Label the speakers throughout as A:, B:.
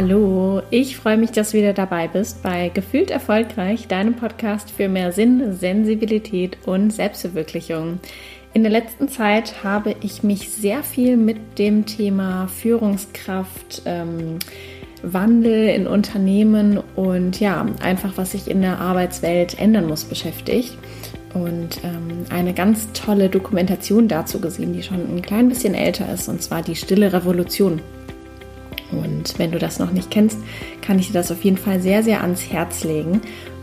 A: Hallo, ich freue mich, dass du wieder dabei bist bei Gefühlt Erfolgreich, deinem Podcast für mehr Sinn, Sensibilität und Selbstverwirklichung. In der letzten Zeit habe ich mich sehr viel mit dem Thema Führungskraft, ähm, Wandel in Unternehmen und ja, einfach was sich in der Arbeitswelt ändern muss, beschäftigt. Und ähm, eine ganz tolle Dokumentation dazu gesehen, die schon ein klein bisschen älter ist, und zwar die Stille Revolution. Und wenn du das noch nicht kennst, kann ich dir das auf jeden Fall sehr, sehr ans Herz legen.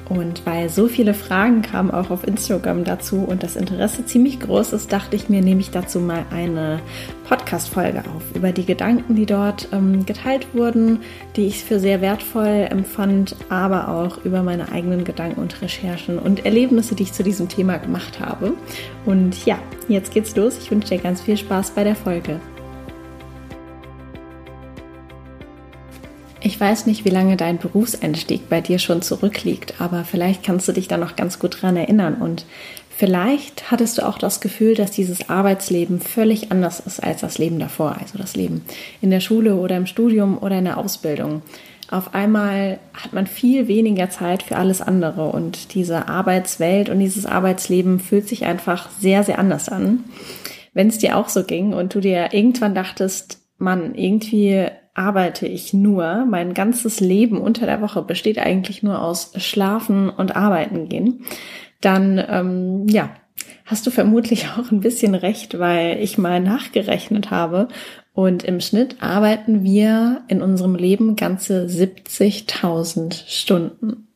A: Und weil so viele Fragen kamen auch auf Instagram dazu und das Interesse ziemlich groß ist, dachte ich mir, nehme ich dazu mal eine Podcast-Folge auf über die Gedanken, die dort ähm, geteilt wurden, die ich für sehr wertvoll empfand, aber auch über meine eigenen Gedanken und Recherchen und Erlebnisse, die ich zu diesem Thema gemacht habe. Und ja, jetzt geht's los. Ich wünsche dir ganz viel Spaß bei der Folge. Ich weiß nicht, wie lange dein Berufseinstieg bei dir schon zurückliegt, aber vielleicht kannst du dich da noch ganz gut dran erinnern und vielleicht hattest du auch das Gefühl, dass dieses Arbeitsleben völlig anders ist als das Leben davor, also das Leben in der Schule oder im Studium oder in der Ausbildung. Auf einmal hat man viel weniger Zeit für alles andere und diese Arbeitswelt und dieses Arbeitsleben fühlt sich einfach sehr, sehr anders an. Wenn es dir auch so ging und du dir irgendwann dachtest, Mann, irgendwie arbeite ich nur. Mein ganzes Leben unter der Woche besteht eigentlich nur aus Schlafen und Arbeiten gehen. Dann, ähm, ja, hast du vermutlich auch ein bisschen recht, weil ich mal nachgerechnet habe. Und im Schnitt arbeiten wir in unserem Leben ganze 70.000 Stunden.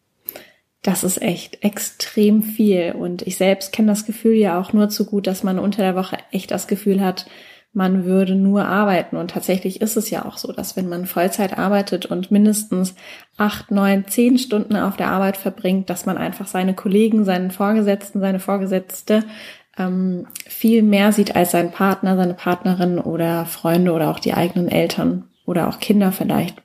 A: Das ist echt extrem viel. Und ich selbst kenne das Gefühl ja auch nur zu gut, dass man unter der Woche echt das Gefühl hat, man würde nur arbeiten. Und tatsächlich ist es ja auch so, dass wenn man Vollzeit arbeitet und mindestens acht, neun, zehn Stunden auf der Arbeit verbringt, dass man einfach seine Kollegen, seinen Vorgesetzten, seine Vorgesetzte ähm, viel mehr sieht als sein Partner, seine Partnerin oder Freunde oder auch die eigenen Eltern oder auch Kinder vielleicht.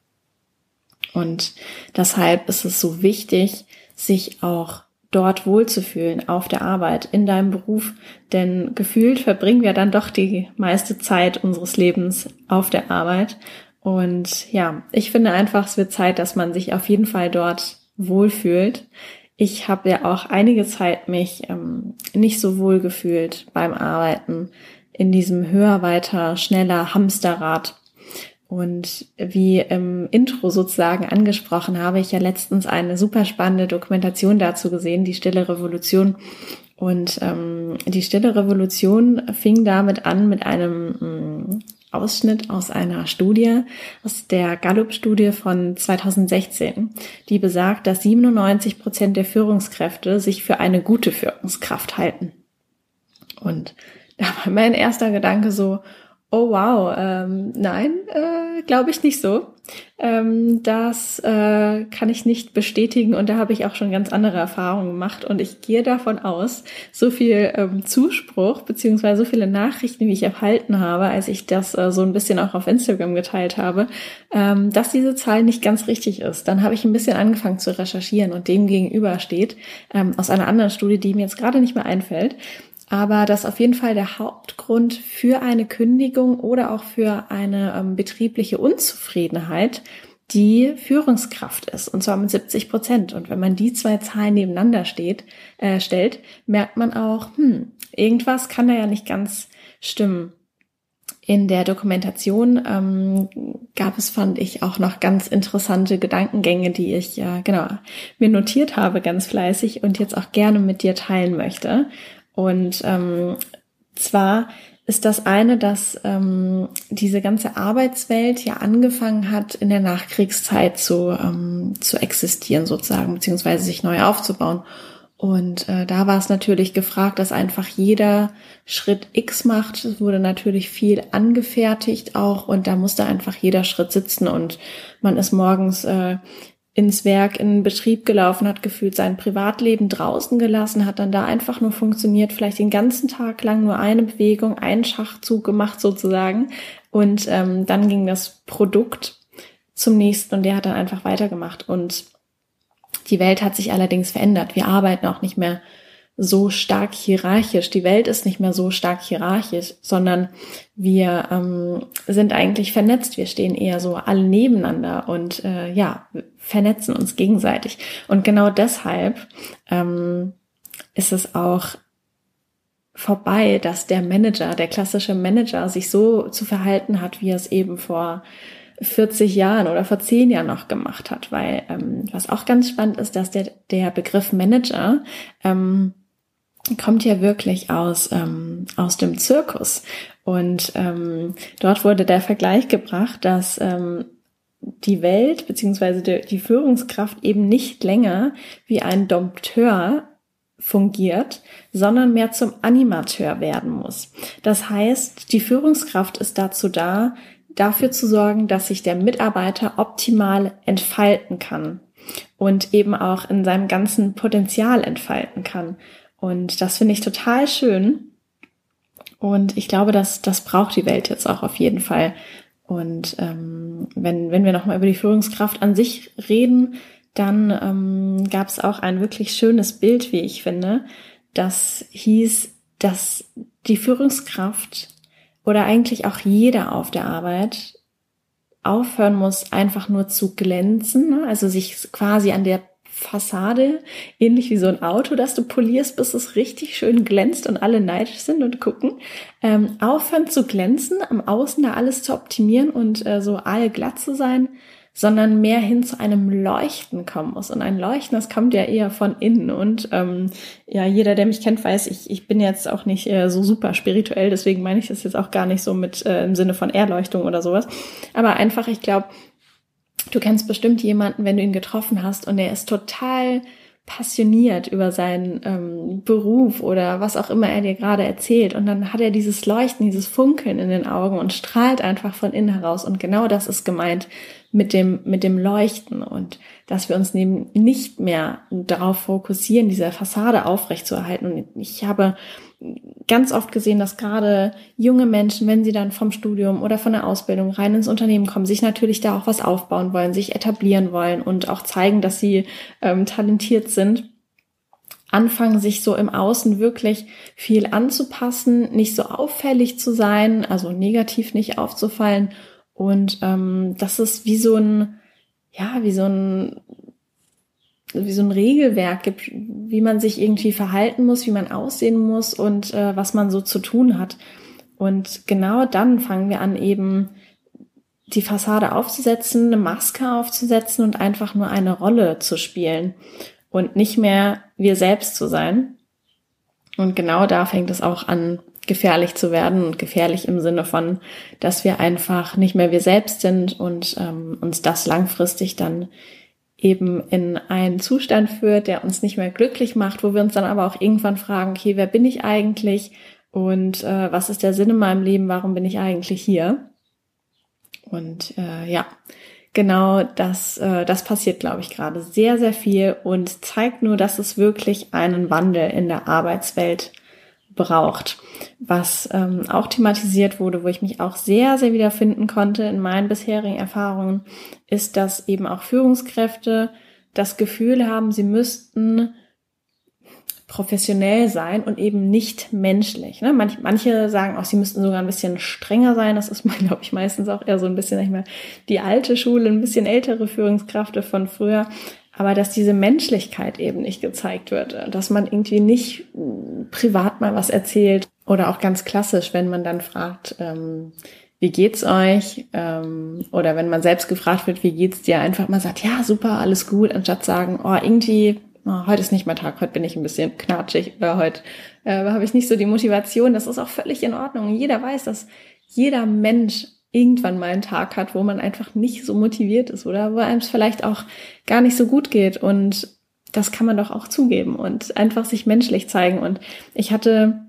A: Und deshalb ist es so wichtig, sich auch dort wohlzufühlen auf der Arbeit, in deinem Beruf. Denn gefühlt verbringen wir dann doch die meiste Zeit unseres Lebens auf der Arbeit. Und ja, ich finde einfach, es wird Zeit, dass man sich auf jeden Fall dort wohlfühlt. Ich habe ja auch einige Zeit mich ähm, nicht so wohl gefühlt beim Arbeiten in diesem höher, weiter, schneller Hamsterrad und wie im Intro sozusagen angesprochen, habe ich ja letztens eine super spannende Dokumentation dazu gesehen, die Stille Revolution. Und ähm, die Stille Revolution fing damit an mit einem ähm, Ausschnitt aus einer Studie, aus der Gallup-Studie von 2016, die besagt, dass 97 Prozent der Führungskräfte sich für eine gute Führungskraft halten. Und da war mein erster Gedanke so, Oh wow, ähm, nein, äh, glaube ich nicht so. Ähm, das äh, kann ich nicht bestätigen und da habe ich auch schon ganz andere Erfahrungen gemacht und ich gehe davon aus, so viel ähm, Zuspruch beziehungsweise so viele Nachrichten, wie ich erhalten habe, als ich das äh, so ein bisschen auch auf Instagram geteilt habe, ähm, dass diese Zahl nicht ganz richtig ist. Dann habe ich ein bisschen angefangen zu recherchieren und dem gegenüber steht ähm, aus einer anderen Studie, die mir jetzt gerade nicht mehr einfällt, aber dass auf jeden Fall der Hauptgrund für eine Kündigung oder auch für eine ähm, betriebliche Unzufriedenheit die Führungskraft ist, und zwar mit 70 Prozent. Und wenn man die zwei Zahlen nebeneinander steht, äh, stellt, merkt man auch, hm, irgendwas kann da ja nicht ganz stimmen. In der Dokumentation ähm, gab es, fand ich, auch noch ganz interessante Gedankengänge, die ich äh, genau mir notiert habe, ganz fleißig und jetzt auch gerne mit dir teilen möchte. Und ähm, zwar ist das eine, dass ähm, diese ganze Arbeitswelt ja angefangen hat, in der Nachkriegszeit zu, ähm, zu existieren sozusagen, beziehungsweise sich neu aufzubauen. Und äh, da war es natürlich gefragt, dass einfach jeder Schritt X macht. Es wurde natürlich viel angefertigt auch und da musste einfach jeder Schritt sitzen und man ist morgens äh, ins Werk, in den Betrieb gelaufen, hat gefühlt sein Privatleben draußen gelassen, hat dann da einfach nur funktioniert, vielleicht den ganzen Tag lang nur eine Bewegung, einen Schachzug gemacht sozusagen. Und ähm, dann ging das Produkt zum nächsten und der hat dann einfach weitergemacht. Und die Welt hat sich allerdings verändert. Wir arbeiten auch nicht mehr so stark hierarchisch. Die Welt ist nicht mehr so stark hierarchisch, sondern wir ähm, sind eigentlich vernetzt. Wir stehen eher so alle nebeneinander und äh, ja, vernetzen uns gegenseitig. Und genau deshalb ähm, ist es auch vorbei, dass der Manager, der klassische Manager, sich so zu verhalten hat, wie er es eben vor 40 Jahren oder vor 10 Jahren noch gemacht hat. Weil ähm, was auch ganz spannend ist, dass der, der Begriff Manager ähm, kommt ja wirklich aus, ähm, aus dem Zirkus. Und ähm, dort wurde der Vergleich gebracht, dass ähm, die Welt beziehungsweise die, die Führungskraft eben nicht länger wie ein Dompteur fungiert, sondern mehr zum Animateur werden muss. Das heißt, die Führungskraft ist dazu da, dafür zu sorgen, dass sich der Mitarbeiter optimal entfalten kann und eben auch in seinem ganzen Potenzial entfalten kann. Und das finde ich total schön. Und ich glaube, dass das braucht die Welt jetzt auch auf jeden Fall. Und ähm, wenn, wenn wir nochmal über die Führungskraft an sich reden, dann ähm, gab es auch ein wirklich schönes Bild, wie ich finde. Das hieß, dass die Führungskraft oder eigentlich auch jeder auf der Arbeit aufhören muss, einfach nur zu glänzen, ne? also sich quasi an der Fassade, ähnlich wie so ein Auto, das du polierst, bis es richtig schön glänzt und alle neidisch sind und gucken. Ähm, aufhören zu glänzen, am Außen da alles zu optimieren und äh, so allglatt zu sein, sondern mehr hin zu einem Leuchten kommen muss. Und ein Leuchten, das kommt ja eher von innen. Und ähm, ja, jeder, der mich kennt, weiß, ich, ich bin jetzt auch nicht äh, so super spirituell, deswegen meine ich das jetzt auch gar nicht so mit äh, im Sinne von Erleuchtung oder sowas. Aber einfach, ich glaube, Du kennst bestimmt jemanden, wenn du ihn getroffen hast und er ist total passioniert über seinen ähm, Beruf oder was auch immer er dir gerade erzählt. Und dann hat er dieses Leuchten, dieses Funkeln in den Augen und strahlt einfach von innen heraus. Und genau das ist gemeint mit dem, mit dem Leuchten und dass wir uns neben nicht mehr darauf fokussieren, diese Fassade aufrechtzuerhalten. Und ich habe ganz oft gesehen, dass gerade junge Menschen, wenn sie dann vom Studium oder von der Ausbildung rein ins Unternehmen kommen, sich natürlich da auch was aufbauen wollen, sich etablieren wollen und auch zeigen, dass sie ähm, talentiert sind, anfangen, sich so im Außen wirklich viel anzupassen, nicht so auffällig zu sein, also negativ nicht aufzufallen. Und ähm, das ist wie so ein, ja, wie so ein wie so ein Regelwerk gibt, wie man sich irgendwie verhalten muss, wie man aussehen muss und äh, was man so zu tun hat. Und genau dann fangen wir an, eben die Fassade aufzusetzen, eine Maske aufzusetzen und einfach nur eine Rolle zu spielen und nicht mehr wir selbst zu sein. Und genau da fängt es auch an, gefährlich zu werden und gefährlich im Sinne von, dass wir einfach nicht mehr wir selbst sind und ähm, uns das langfristig dann eben in einen Zustand führt, der uns nicht mehr glücklich macht, wo wir uns dann aber auch irgendwann fragen, okay, wer bin ich eigentlich und äh, was ist der Sinn in meinem Leben, warum bin ich eigentlich hier? Und äh, ja, genau das, äh, das passiert, glaube ich, gerade sehr, sehr viel und zeigt nur, dass es wirklich einen Wandel in der Arbeitswelt braucht. Was ähm, auch thematisiert wurde, wo ich mich auch sehr, sehr wiederfinden konnte in meinen bisherigen Erfahrungen, ist, dass eben auch Führungskräfte das Gefühl haben, sie müssten professionell sein und eben nicht menschlich. Ne? Manch, manche sagen auch, sie müssten sogar ein bisschen strenger sein. Das ist, glaube ich, meistens auch eher so ein bisschen, mal, die alte Schule, ein bisschen ältere Führungskräfte von früher aber dass diese Menschlichkeit eben nicht gezeigt wird, dass man irgendwie nicht privat mal was erzählt oder auch ganz klassisch, wenn man dann fragt, ähm, wie geht's euch? Ähm, oder wenn man selbst gefragt wird, wie geht's dir, einfach mal sagt, ja, super, alles gut, anstatt sagen, oh, irgendwie, oh, heute ist nicht mein Tag, heute bin ich ein bisschen knatschig, oder heute äh, habe ich nicht so die Motivation. Das ist auch völlig in Ordnung. Jeder weiß, dass jeder Mensch irgendwann mal einen Tag hat, wo man einfach nicht so motiviert ist oder wo einem es vielleicht auch gar nicht so gut geht und das kann man doch auch zugeben und einfach sich menschlich zeigen. Und ich hatte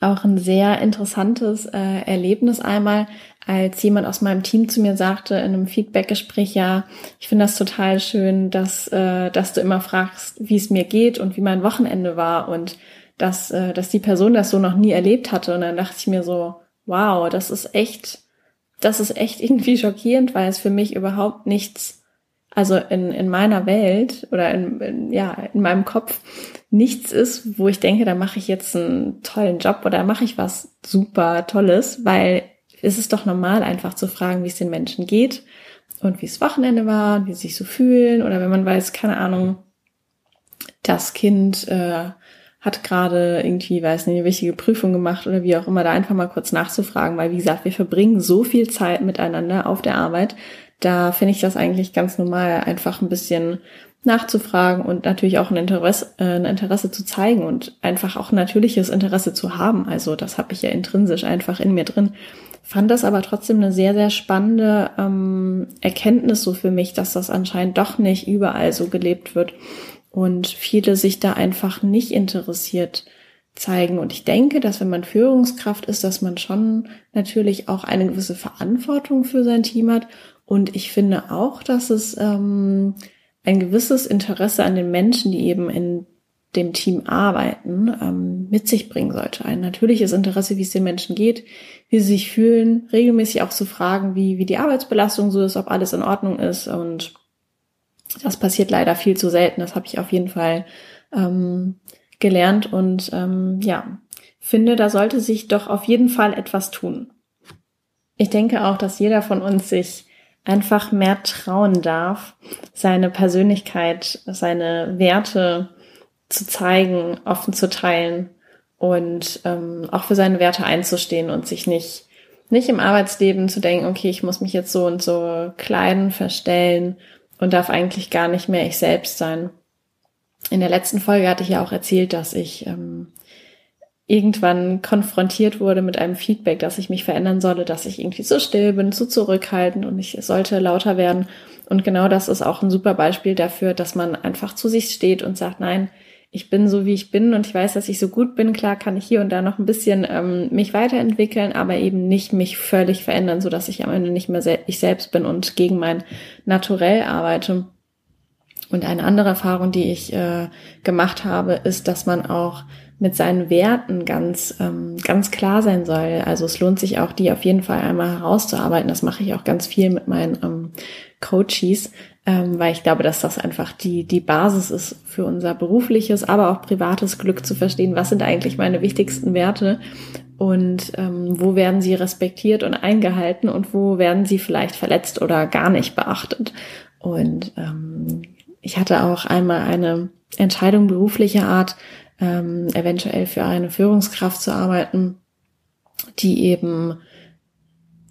A: auch ein sehr interessantes äh, Erlebnis einmal, als jemand aus meinem Team zu mir sagte in einem Feedbackgespräch, ja, ich finde das total schön, dass, äh, dass du immer fragst, wie es mir geht und wie mein Wochenende war und dass, äh, dass die Person das so noch nie erlebt hatte. Und dann dachte ich mir so, wow, das ist echt das ist echt irgendwie schockierend, weil es für mich überhaupt nichts also in, in meiner Welt oder in, in, ja, in meinem Kopf nichts ist, wo ich denke, da mache ich jetzt einen tollen Job oder mache ich was super Tolles, weil es ist doch normal, einfach zu fragen, wie es den Menschen geht und wie es Wochenende war, wie sie sich so fühlen oder wenn man weiß, keine Ahnung, das Kind äh, hat gerade irgendwie, weiß nicht, eine wichtige Prüfung gemacht oder wie auch immer, da einfach mal kurz nachzufragen, weil wie gesagt, wir verbringen so viel Zeit miteinander auf der Arbeit. Da finde ich das eigentlich ganz normal, einfach ein bisschen nachzufragen und natürlich auch ein Interesse, äh, ein Interesse zu zeigen und einfach auch natürliches Interesse zu haben. Also das habe ich ja intrinsisch einfach in mir drin. Fand das aber trotzdem eine sehr, sehr spannende ähm, Erkenntnis so für mich, dass das anscheinend doch nicht überall so gelebt wird und viele sich da einfach nicht interessiert zeigen. Und ich denke, dass wenn man Führungskraft ist, dass man schon natürlich auch eine gewisse Verantwortung für sein Team hat. Und ich finde auch, dass es ähm, ein gewisses Interesse an den Menschen, die eben in dem Team arbeiten, ähm, mit sich bringen sollte. Ein natürliches Interesse, wie es den Menschen geht, wie sie sich fühlen, regelmäßig auch zu fragen, wie, wie die Arbeitsbelastung so ist, ob alles in Ordnung ist und das passiert leider viel zu selten. Das habe ich auf jeden Fall ähm, gelernt und ähm, ja, finde, da sollte sich doch auf jeden Fall etwas tun. Ich denke auch, dass jeder von uns sich einfach mehr trauen darf, seine Persönlichkeit, seine Werte zu zeigen, offen zu teilen und ähm, auch für seine Werte einzustehen und sich nicht nicht im Arbeitsleben zu denken, okay, ich muss mich jetzt so und so kleiden, verstellen und darf eigentlich gar nicht mehr ich selbst sein. In der letzten Folge hatte ich ja auch erzählt, dass ich ähm, irgendwann konfrontiert wurde mit einem Feedback, dass ich mich verändern solle, dass ich irgendwie zu still bin, zu zurückhaltend und ich sollte lauter werden. Und genau das ist auch ein super Beispiel dafür, dass man einfach zu sich steht und sagt, nein, ich bin so, wie ich bin und ich weiß, dass ich so gut bin. Klar kann ich hier und da noch ein bisschen ähm, mich weiterentwickeln, aber eben nicht mich völlig verändern, so dass ich am Ende nicht mehr sel ich selbst bin und gegen mein Naturell arbeite. Und eine andere Erfahrung, die ich äh, gemacht habe, ist, dass man auch mit seinen Werten ganz, ähm, ganz klar sein soll. Also es lohnt sich auch, die auf jeden Fall einmal herauszuarbeiten. Das mache ich auch ganz viel mit meinen ähm, Coaches, ähm, weil ich glaube, dass das einfach die, die Basis ist für unser berufliches, aber auch privates Glück zu verstehen, was sind eigentlich meine wichtigsten Werte und ähm, wo werden sie respektiert und eingehalten und wo werden sie vielleicht verletzt oder gar nicht beachtet. Und ähm, ich hatte auch einmal eine Entscheidung beruflicher Art, ähm, eventuell für eine Führungskraft zu arbeiten, die eben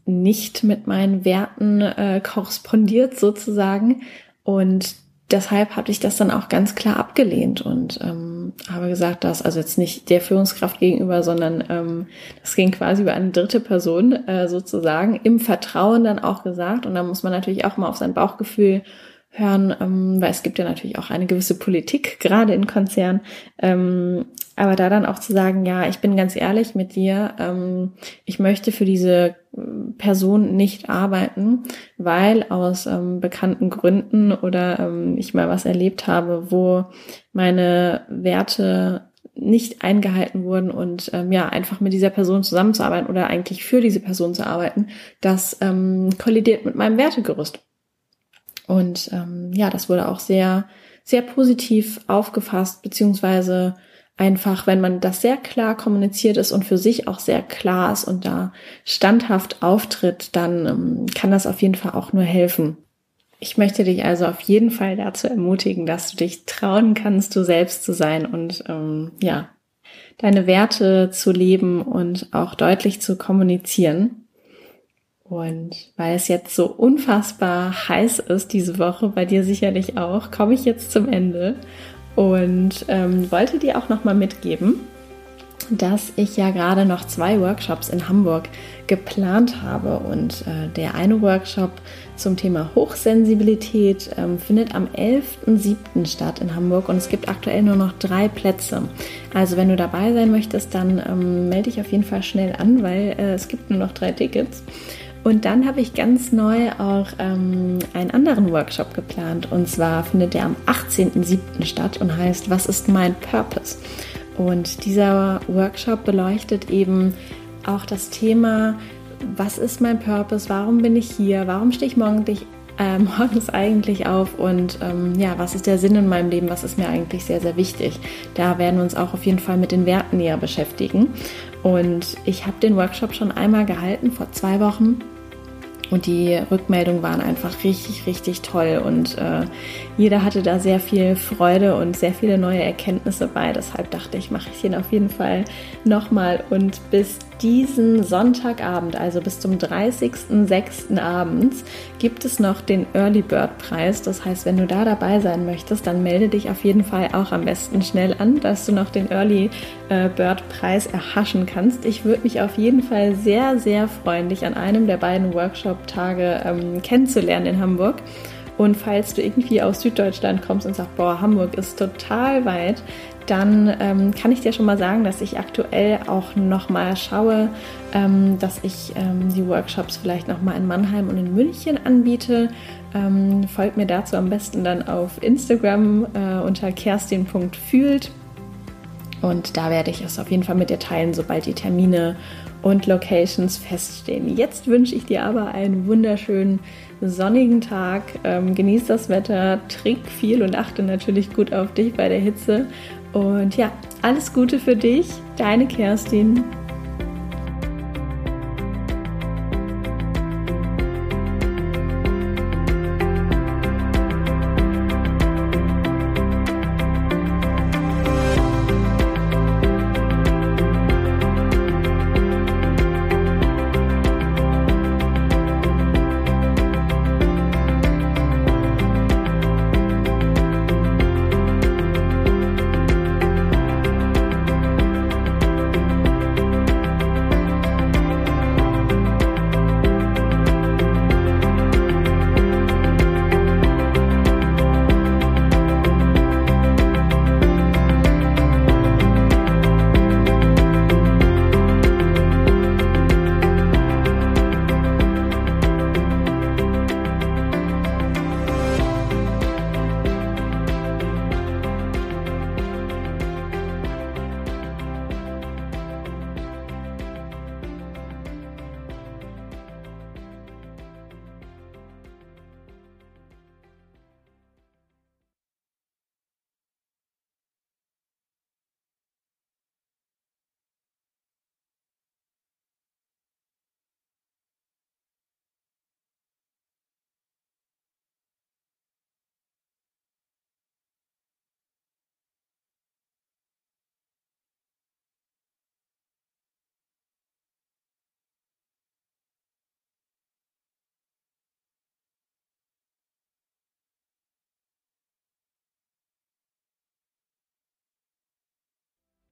A: nicht mit meinen Werten äh, korrespondiert sozusagen. Und deshalb hatte ich das dann auch ganz klar abgelehnt und ähm, habe gesagt, dass also jetzt nicht der Führungskraft gegenüber, sondern ähm, das ging quasi über eine dritte Person äh, sozusagen im Vertrauen dann auch gesagt. Und da muss man natürlich auch mal auf sein Bauchgefühl hören, ähm, weil es gibt ja natürlich auch eine gewisse Politik, gerade in Konzernen. Ähm, aber da dann auch zu sagen, ja, ich bin ganz ehrlich mit dir, ähm, ich möchte für diese äh, Person nicht arbeiten, weil aus ähm, bekannten Gründen oder ähm, ich mal was erlebt habe, wo meine Werte nicht eingehalten wurden und ähm, ja, einfach mit dieser Person zusammenzuarbeiten oder eigentlich für diese Person zu arbeiten, das ähm, kollidiert mit meinem Wertegerüst. Und ähm, ja, das wurde auch sehr, sehr positiv aufgefasst, beziehungsweise einfach, wenn man das sehr klar kommuniziert ist und für sich auch sehr klar ist und da standhaft auftritt, dann ähm, kann das auf jeden Fall auch nur helfen. Ich möchte dich also auf jeden Fall dazu ermutigen, dass du dich trauen kannst, du selbst zu sein und ähm, ja, deine Werte zu leben und auch deutlich zu kommunizieren. Und weil es jetzt so unfassbar heiß ist diese Woche, bei dir sicherlich auch, komme ich jetzt zum Ende und ähm, wollte dir auch nochmal mitgeben, dass ich ja gerade noch zwei Workshops in Hamburg geplant habe. Und äh, der eine Workshop zum Thema Hochsensibilität ähm, findet am 11.07. statt in Hamburg und es gibt aktuell nur noch drei Plätze. Also wenn du dabei sein möchtest, dann ähm, melde dich auf jeden Fall schnell an, weil äh, es gibt nur noch drei Tickets. Und dann habe ich ganz neu auch ähm, einen anderen Workshop geplant. Und zwar findet der am 18.07. statt und heißt Was ist mein Purpose? Und dieser Workshop beleuchtet eben auch das Thema, was ist mein Purpose? Warum bin ich hier? Warum stehe ich morgendlich äh, morgens eigentlich auf und ähm, ja, was ist der Sinn in meinem Leben, was ist mir eigentlich sehr, sehr wichtig. Da werden wir uns auch auf jeden Fall mit den Werten näher beschäftigen. Und ich habe den Workshop schon einmal gehalten vor zwei Wochen und die Rückmeldungen waren einfach richtig, richtig toll. Und äh, jeder hatte da sehr viel Freude und sehr viele neue Erkenntnisse bei. Deshalb dachte ich, mache ich den auf jeden Fall nochmal. Und bis diesen Sonntagabend, also bis zum 30.06. abends, gibt es noch den Early Bird Preis. Das heißt, wenn du da dabei sein möchtest, dann melde dich auf jeden Fall auch am besten schnell an, dass du noch den Early äh, Bird Preis erhaschen kannst. Ich würde mich auf jeden Fall sehr, sehr freuen, dich an einem der beiden Workshop-Tage ähm, kennenzulernen in Hamburg. Und falls du irgendwie aus Süddeutschland kommst und sagst, boah, Hamburg ist total weit, dann ähm, kann ich dir schon mal sagen, dass ich aktuell auch noch mal schaue, ähm, dass ich ähm, die Workshops vielleicht noch mal in Mannheim und in München anbiete. Ähm, folgt mir dazu am besten dann auf Instagram äh, unter kerstin.fühlt und da werde ich es auf jeden Fall mit dir teilen, sobald die Termine und Locations feststehen. Jetzt wünsche ich dir aber einen wunderschönen sonnigen Tag. Ähm, genieß das Wetter, trink viel und achte natürlich gut auf dich bei der Hitze. Und ja, alles Gute für dich, deine Kerstin.